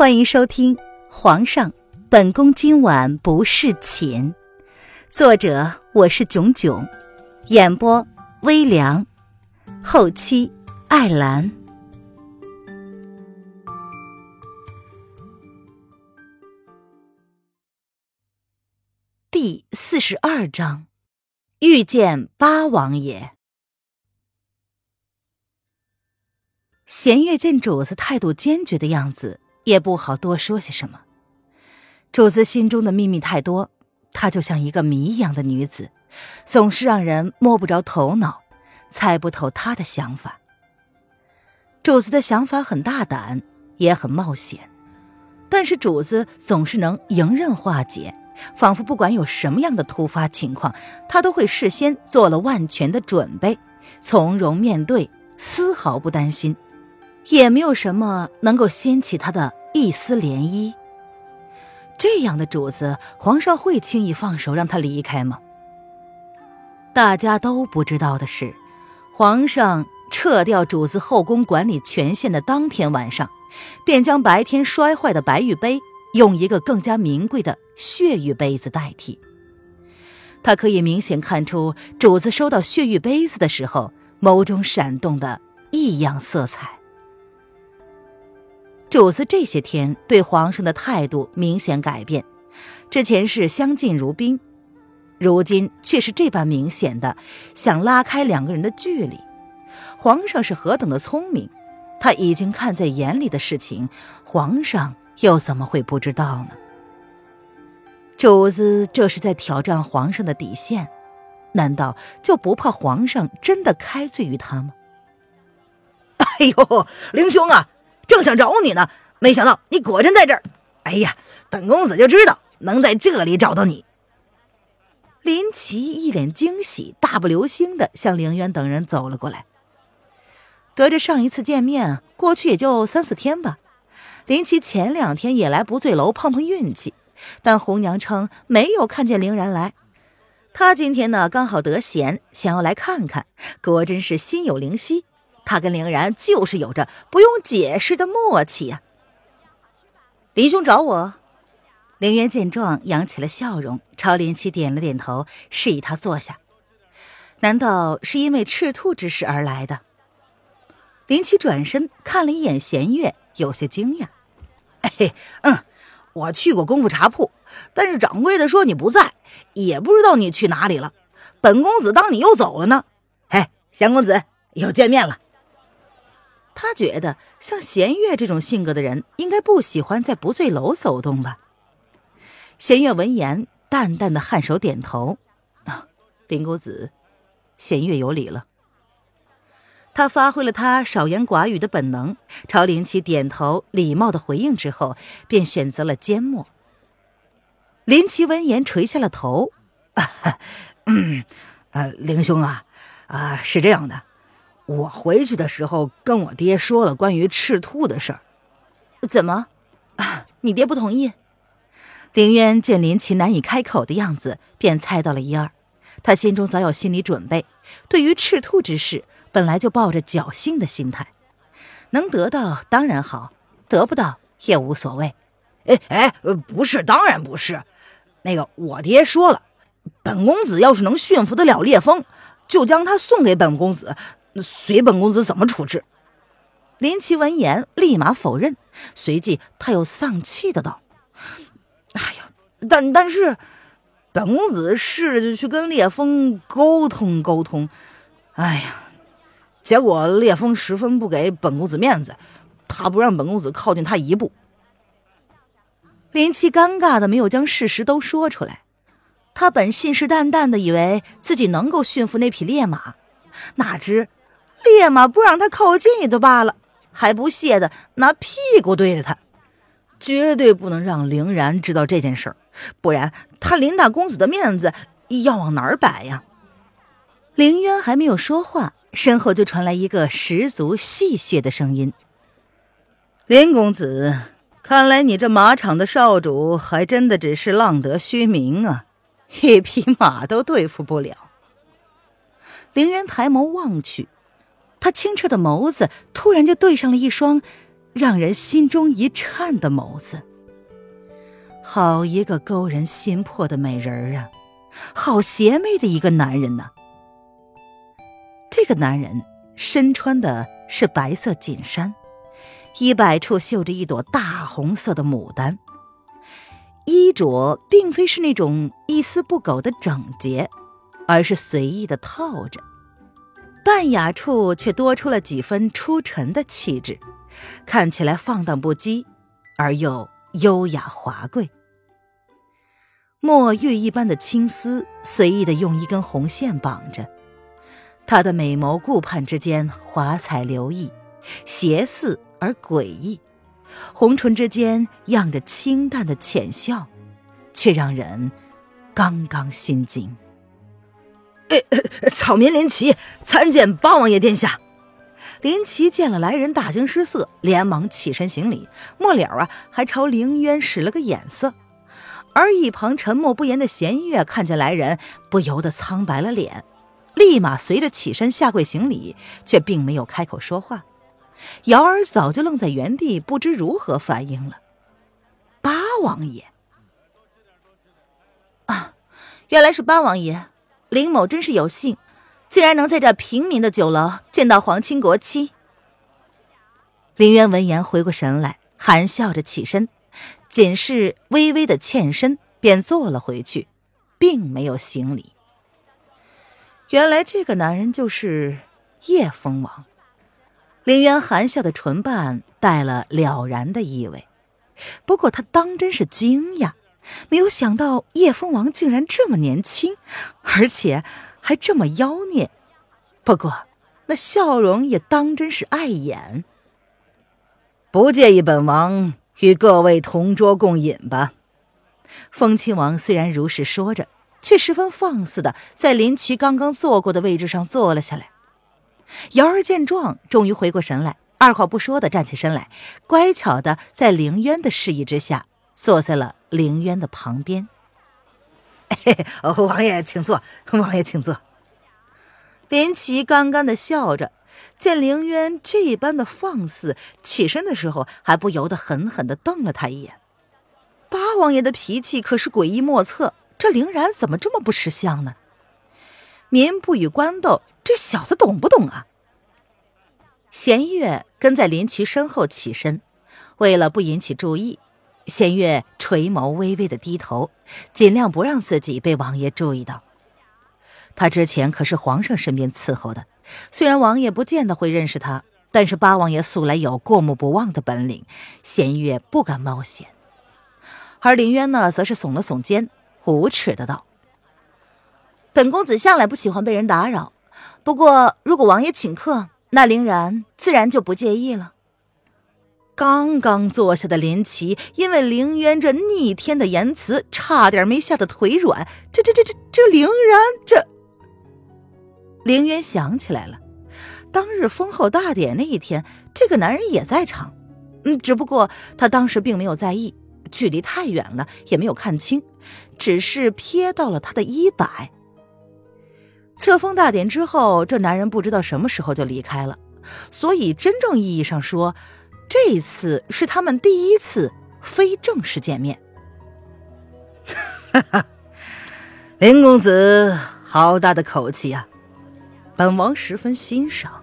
欢迎收听《皇上，本宫今晚不侍寝》，作者我是囧囧，演播微凉，后期艾兰。第四十二章，遇见八王爷。弦月见主子态度坚决的样子。也不好多说些什么。主子心中的秘密太多，她就像一个谜一样的女子，总是让人摸不着头脑，猜不透她的想法。主子的想法很大胆，也很冒险，但是主子总是能迎刃化解，仿佛不管有什么样的突发情况，他都会事先做了万全的准备，从容面对，丝毫不担心。也没有什么能够掀起他的一丝涟漪。这样的主子，皇上会轻易放手让他离开吗？大家都不知道的是，皇上撤掉主子后宫管理权限的当天晚上，便将白天摔坏的白玉杯用一个更加名贵的血玉杯子代替。他可以明显看出，主子收到血玉杯子的时候，眸中闪动的异样色彩。主子这些天对皇上的态度明显改变，之前是相敬如宾，如今却是这般明显的想拉开两个人的距离。皇上是何等的聪明，他已经看在眼里的事情，皇上又怎么会不知道呢？主子这是在挑战皇上的底线，难道就不怕皇上真的开罪于他吗？哎呦，灵兄啊！正想找你呢，没想到你果真在这儿。哎呀，本公子就知道能在这里找到你。林奇一脸惊喜，大步流星的向凌渊等人走了过来。隔着上一次见面，过去也就三四天吧。林奇前两天也来不醉楼碰碰运气，但红娘称没有看见凌然来。他今天呢，刚好得闲，想要来看看，果真是心有灵犀。他跟凌然就是有着不用解释的默契呀。林兄找我，凌渊见状扬起了笑容，朝林奇点了点头，示意他坐下。难道是因为赤兔之事而来的？林奇转身看了一眼弦月，有些惊讶。哎，嗯，我去过功夫茶铺，但是掌柜的说你不在，也不知道你去哪里了。本公子当你又走了呢。哎，祥公子又见面了。他觉得像弦月这种性格的人，应该不喜欢在不醉楼走动吧。弦月闻言，淡淡的颔首点头：“啊，林公子，弦月有礼了。”他发挥了他少言寡语的本能，朝林奇点头，礼貌的回应之后，便选择了缄默。林奇闻言垂下了头：“啊嗯，呃，林兄啊，啊，是这样的。”我回去的时候跟我爹说了关于赤兔的事儿，怎么？啊，你爹不同意？凌渊见林奇难以开口的样子，便猜到了一二。他心中早有心理准备，对于赤兔之事，本来就抱着侥幸的心态，能得到当然好，得不到也无所谓。哎哎，不是，当然不是。那个我爹说了，本公子要是能驯服得了烈风，就将他送给本公子。随本公子怎么处置？林奇闻言立马否认，随即他又丧气的道：“哎呀，但但是，本公子试着去跟烈风沟通沟通，哎呀，结果烈风十分不给本公子面子，他不让本公子靠近他一步。”林奇尴尬的没有将事实都说出来，他本信誓旦旦的以为自己能够驯服那匹烈马，哪知。烈马不让他靠近也就罢了，还不屑的拿屁股对着他，绝对不能让凌然知道这件事儿，不然他林大公子的面子要往哪儿摆呀？凌渊还没有说话，身后就传来一个十足戏谑的声音：“林公子，看来你这马场的少主还真的只是浪得虚名啊，一匹马都对付不了。”凌渊抬眸望去。清澈的眸子突然就对上了一双让人心中一颤的眸子。好一个勾人心魄的美人儿啊！好邪魅的一个男人呢。这个男人身穿的是白色锦衫，衣摆处绣着一朵大红色的牡丹。衣着并非是那种一丝不苟的整洁，而是随意的套着，淡雅处却多出了几分出尘的气质，看起来放荡不羁，而又优雅华贵。墨玉一般的青丝随意的用一根红线绑着，她的美眸顾盼之间华彩流溢，邪肆而诡异。红唇之间漾着清淡的浅笑，却让人刚刚心惊。草民林奇参见八王爷殿下。林奇见了来人，大惊失色，连忙起身行礼，末了啊，还朝凌渊使了个眼色。而一旁沉默不言的弦月看见来人，不由得苍白了脸，立马随着起身下跪行礼，却并没有开口说话。瑶儿早就愣在原地，不知如何反应了。八王爷啊，原来是八王爷，林某真是有幸，竟然能在这平民的酒楼见到皇亲国戚。林渊闻言回过神来，含笑着起身，仅是微微的欠身，便坐了回去，并没有行礼。原来这个男人就是叶风王。林渊含笑的唇瓣带了了然的意味，不过他当真是惊讶，没有想到叶风王竟然这么年轻，而且还这么妖孽。不过那笑容也当真是碍眼。不介意本王与各位同桌共饮吧？风亲王虽然如是说着，却十分放肆的在林奇刚刚坐过的位置上坐了下来。瑶儿见状，终于回过神来，二话不说的站起身来，乖巧的在凌渊的示意之下，坐在了凌渊的旁边。嘿 嘿王爷请坐，王爷请坐。林奇干干的笑着，见凌渊这般的放肆，起身的时候还不由得狠狠的瞪了他一眼。八王爷的脾气可是诡异莫测，这凌然怎么这么不识相呢？民不与官斗，这小子懂不懂啊？弦月跟在林奇身后起身，为了不引起注意，弦月垂眸微微的低头，尽量不让自己被王爷注意到。他之前可是皇上身边伺候的，虽然王爷不见得会认识他，但是八王爷素来有过目不忘的本领，弦月不敢冒险。而林渊呢，则是耸了耸肩，无耻的道。本公子向来不喜欢被人打扰，不过如果王爷请客，那林然自然就不介意了。刚刚坐下的林奇，因为凌渊这逆天的言辞，差点没吓得腿软。这这这这这凌然这……凌渊想起来了，当日封后大典那一天，这个男人也在场。嗯，只不过他当时并没有在意，距离太远了，也没有看清，只是瞥到了他的衣摆。册封大典之后，这男人不知道什么时候就离开了，所以真正意义上说，这次是他们第一次非正式见面。哈哈，林公子好大的口气呀！本王十分欣赏。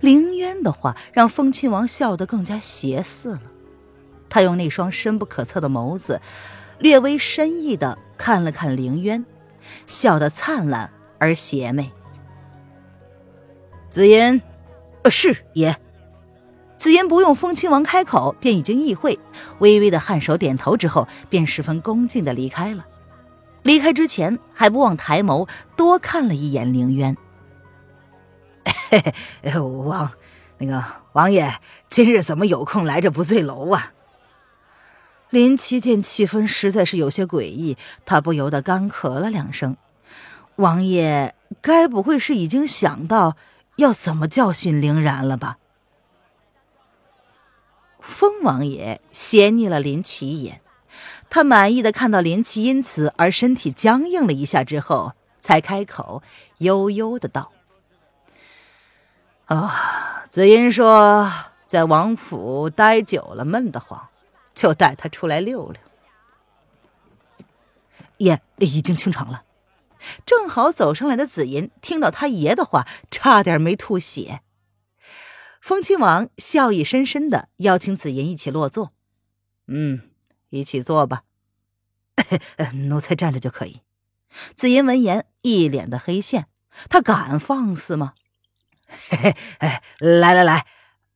凌渊的话让风亲王笑得更加邪肆了，他用那双深不可测的眸子，略微深意的看了看凌渊，笑得灿烂。而邪魅，紫嫣，是爷。紫嫣不用风亲王开口，便已经意会，微微的颔首点头之后，便十分恭敬的离开了。离开之前，还不忘抬眸多看了一眼凌渊。嘿嘿，王，那个王爷今日怎么有空来这不醉楼啊？林七见气氛实在是有些诡异，他不由得干咳了两声。王爷该不会是已经想到要怎么教训凌然了吧？风王爷斜睨了林奇一眼，他满意的看到林奇因此而身体僵硬了一下之后，才开口悠悠的道：“哦，紫音说在王府待久了闷得慌，就带他出来溜溜。爷已经清场了。正好走上来的紫银听到他爷的话，差点没吐血。风亲王笑意深深的邀请紫银一起落座。嗯，一起坐吧。奴才站着就可以。紫银闻言，一脸的黑线。他敢放肆吗？嘿嘿，哎，来来来，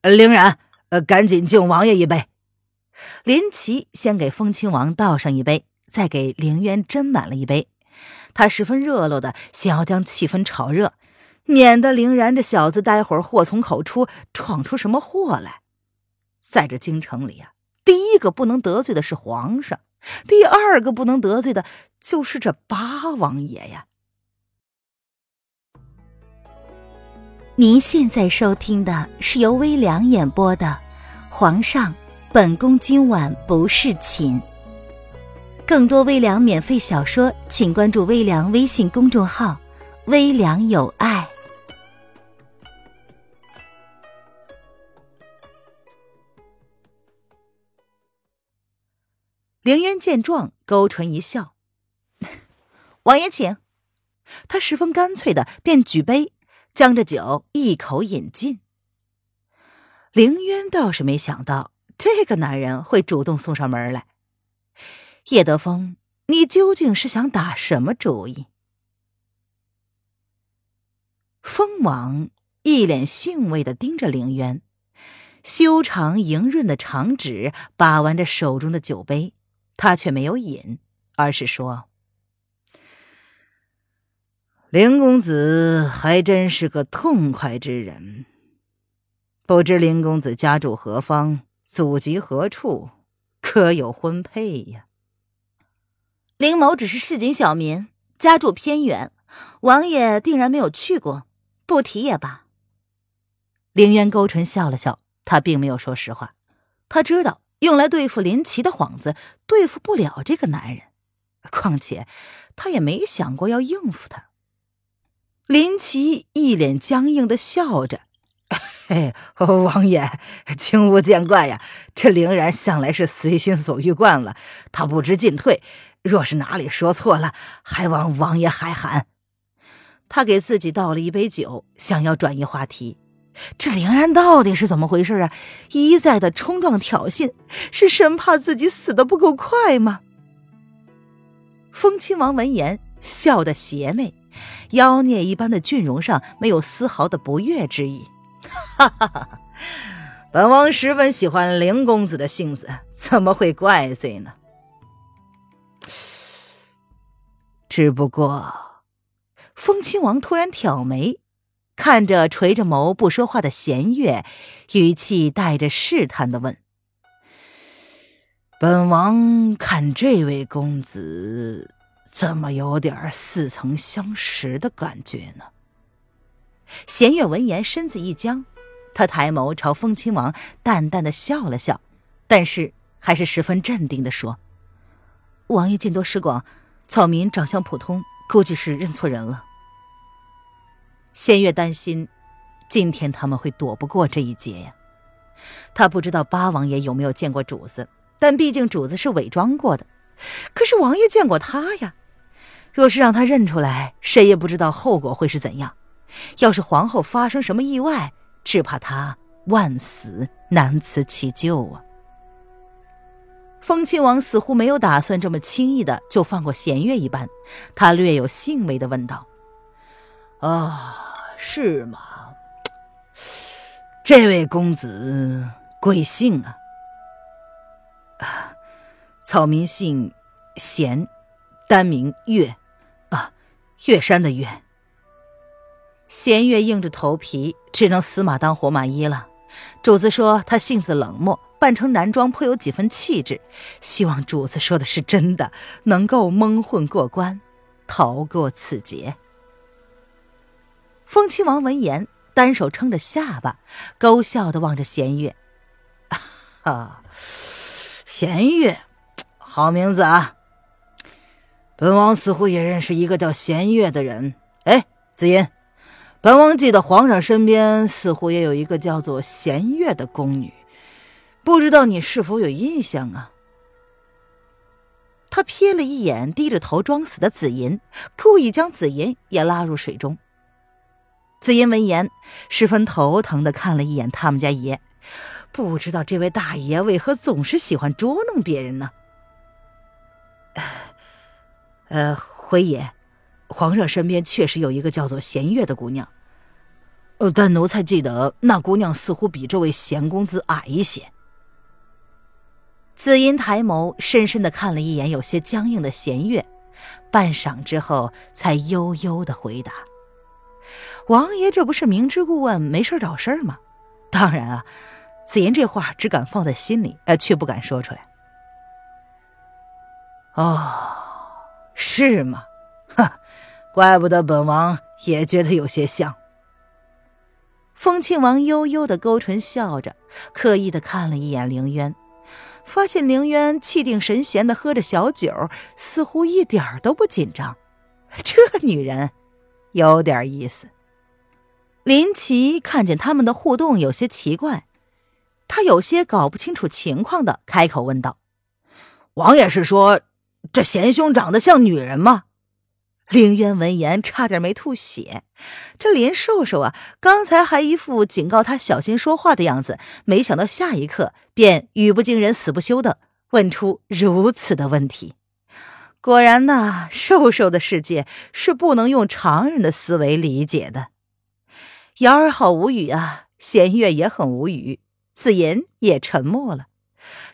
凌然，呃，赶紧敬王爷一杯。林奇先给风亲王倒上一杯，再给凌渊斟满了一杯。他十分热络的想要将气氛炒热，免得凌然这小子待会儿祸从口出，闯出什么祸来。在这京城里啊，第一个不能得罪的是皇上，第二个不能得罪的就是这八王爷呀。您现在收听的是由微凉演播的《皇上，本宫今晚不是寝》。更多微凉免费小说，请关注微凉微信公众号“微凉有爱”。凌渊见状，勾唇一笑：“ 王爷请。”他十分干脆的便举杯。将这酒一口饮尽。凌渊倒是没想到这个男人会主动送上门来。叶德风，你究竟是想打什么主意？风王一脸兴味的盯着凌渊，修长莹润的长指把玩着手中的酒杯，他却没有饮，而是说。林公子还真是个痛快之人。不知林公子家住何方，祖籍何处，可有婚配呀？林某只是市井小民，家住偏远，王爷定然没有去过，不提也罢。凌渊勾唇笑了笑，他并没有说实话。他知道用来对付林奇的幌子对付不了这个男人，况且他也没想过要应付他。林奇一脸僵硬的笑着：“嘿，王爷，请勿见怪呀。这凌然向来是随心所欲惯了，他不知进退。若是哪里说错了，还望王爷海涵。”他给自己倒了一杯酒，想要转移话题。这凌然到底是怎么回事啊？一再的冲撞挑衅，是生怕自己死的不够快吗？风亲王闻言，笑得邪魅。妖孽一般的俊容上没有丝毫的不悦之意，哈哈哈！本王十分喜欢凌公子的性子，怎么会怪罪呢？只不过，风亲王突然挑眉，看着垂着眸不说话的弦月，语气带着试探的问：“本王看这位公子。”怎么有点似曾相识的感觉呢？弦月闻言，身子一僵，他抬眸朝风亲王淡淡的笑了笑，但是还是十分镇定的说：“王爷见多识广，草民长相普通，估计是认错人了。”弦月担心，今天他们会躲不过这一劫呀。他不知道八王爷有没有见过主子，但毕竟主子是伪装过的，可是王爷见过他呀。若是让他认出来，谁也不知道后果会是怎样。要是皇后发生什么意外，只怕他万死难辞其咎啊！风亲王似乎没有打算这么轻易的就放过弦月一般，他略有兴味的问道：“啊，是吗？这位公子贵姓啊？”“啊，草民姓贤，单名月。”啊月山的月，弦月硬着头皮，只能死马当活马医了。主子说他性子冷漠，扮成男装颇有几分气质，希望主子说的是真的，能够蒙混过关，逃过此劫。风亲王闻言，单手撑着下巴，勾笑的望着弦月：“啊，弦月，好名字啊！”本王似乎也认识一个叫弦月的人。哎，紫音，本王记得皇上身边似乎也有一个叫做弦月的宫女，不知道你是否有印象啊？他瞥了一眼低着头装死的紫银，故意将紫银也拉入水中。紫银闻言，十分头疼的看了一眼他们家爷，不知道这位大爷为何总是喜欢捉弄别人呢？呃，回爷，皇上身边确实有一个叫做弦月的姑娘，呃，但奴才记得那姑娘似乎比这位贤公子矮一些。紫音抬眸，深深的看了一眼有些僵硬的弦月，半晌之后，才悠悠的回答：“王爷这不是明知故问，没事找事儿吗？当然啊，紫银这话只敢放在心里，呃，却不敢说出来。”哦，是吗？哈，怪不得本王也觉得有些像。风亲王悠悠的勾唇笑着，刻意的看了一眼凌渊。发现凌渊气定神闲的喝着小酒，似乎一点都不紧张。这女人有点意思。林奇看见他们的互动有些奇怪，他有些搞不清楚情况的开口问道：“王爷是说这贤兄长得像女人吗？”凌渊闻言差点没吐血。这林瘦瘦啊，刚才还一副警告他小心说话的样子，没想到下一刻便语不惊人死不休的问出如此的问题。果然呐，瘦瘦的世界是不能用常人的思维理解的。瑶儿好无语啊，弦月也很无语，紫银也沉默了。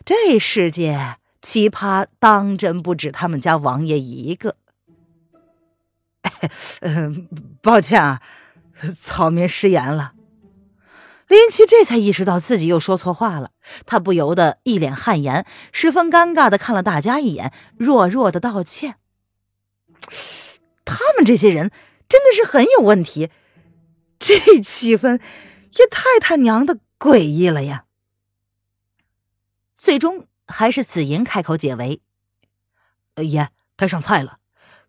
这世界奇葩当真不止他们家王爷一个。抱歉啊，草民失言了。林奇这才意识到自己又说错话了，他不由得一脸汗颜，十分尴尬的看了大家一眼，弱弱的道歉。他们这些人真的是很有问题，这气氛也太他娘的诡异了呀！最终还是紫银开口解围：“爷，该上菜了。”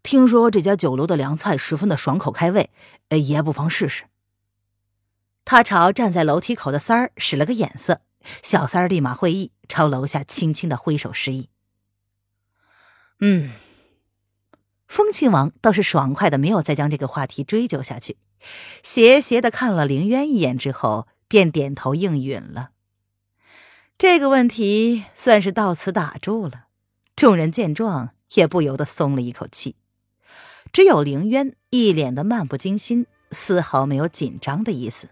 听说这家酒楼的凉菜十分的爽口开胃，爷不妨试试。他朝站在楼梯口的三儿使了个眼色，小三儿立马会意，朝楼下轻轻的挥手示意。嗯，风亲王倒是爽快的，没有再将这个话题追究下去，斜斜的看了凌渊一眼之后，便点头应允了。这个问题算是到此打住了。众人见状，也不由得松了一口气。只有凌渊一脸的漫不经心，丝毫没有紧张的意思。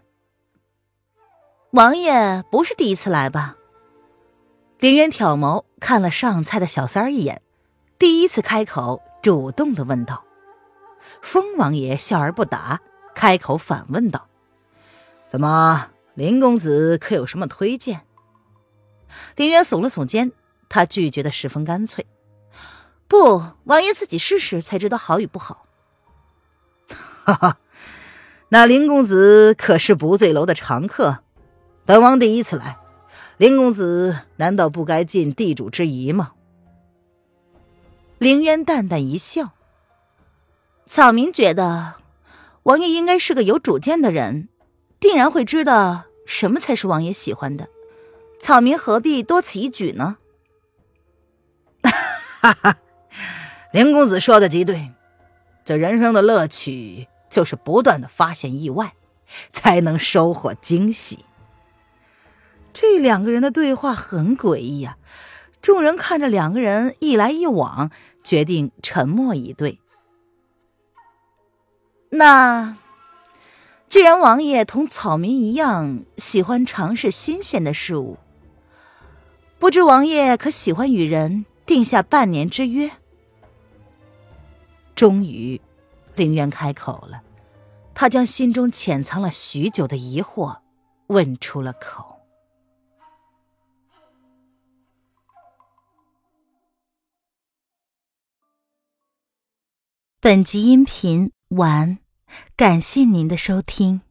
王爷不是第一次来吧？凌渊挑眸看了上菜的小三儿一眼，第一次开口，主动的问道。风王爷笑而不答，开口反问道：“怎么，林公子可有什么推荐？”林渊耸了耸肩，他拒绝的十分干脆。不，王爷自己试试才知道好与不好。哈哈，那林公子可是不醉楼的常客，本王第一次来，林公子难道不该尽地主之谊吗？林渊淡淡一笑。草民觉得，王爷应该是个有主见的人，定然会知道什么才是王爷喜欢的。草民何必多此一举呢？哈哈。林公子说的极对，这人生的乐趣就是不断的发现意外，才能收获惊喜。这两个人的对话很诡异呀，众人看着两个人一来一往，决定沉默以对。那既然王爷同草民一样喜欢尝试新鲜的事物，不知王爷可喜欢与人定下半年之约？终于，林渊开口了，他将心中潜藏了许久的疑惑问出了口。本集音频完，感谢您的收听。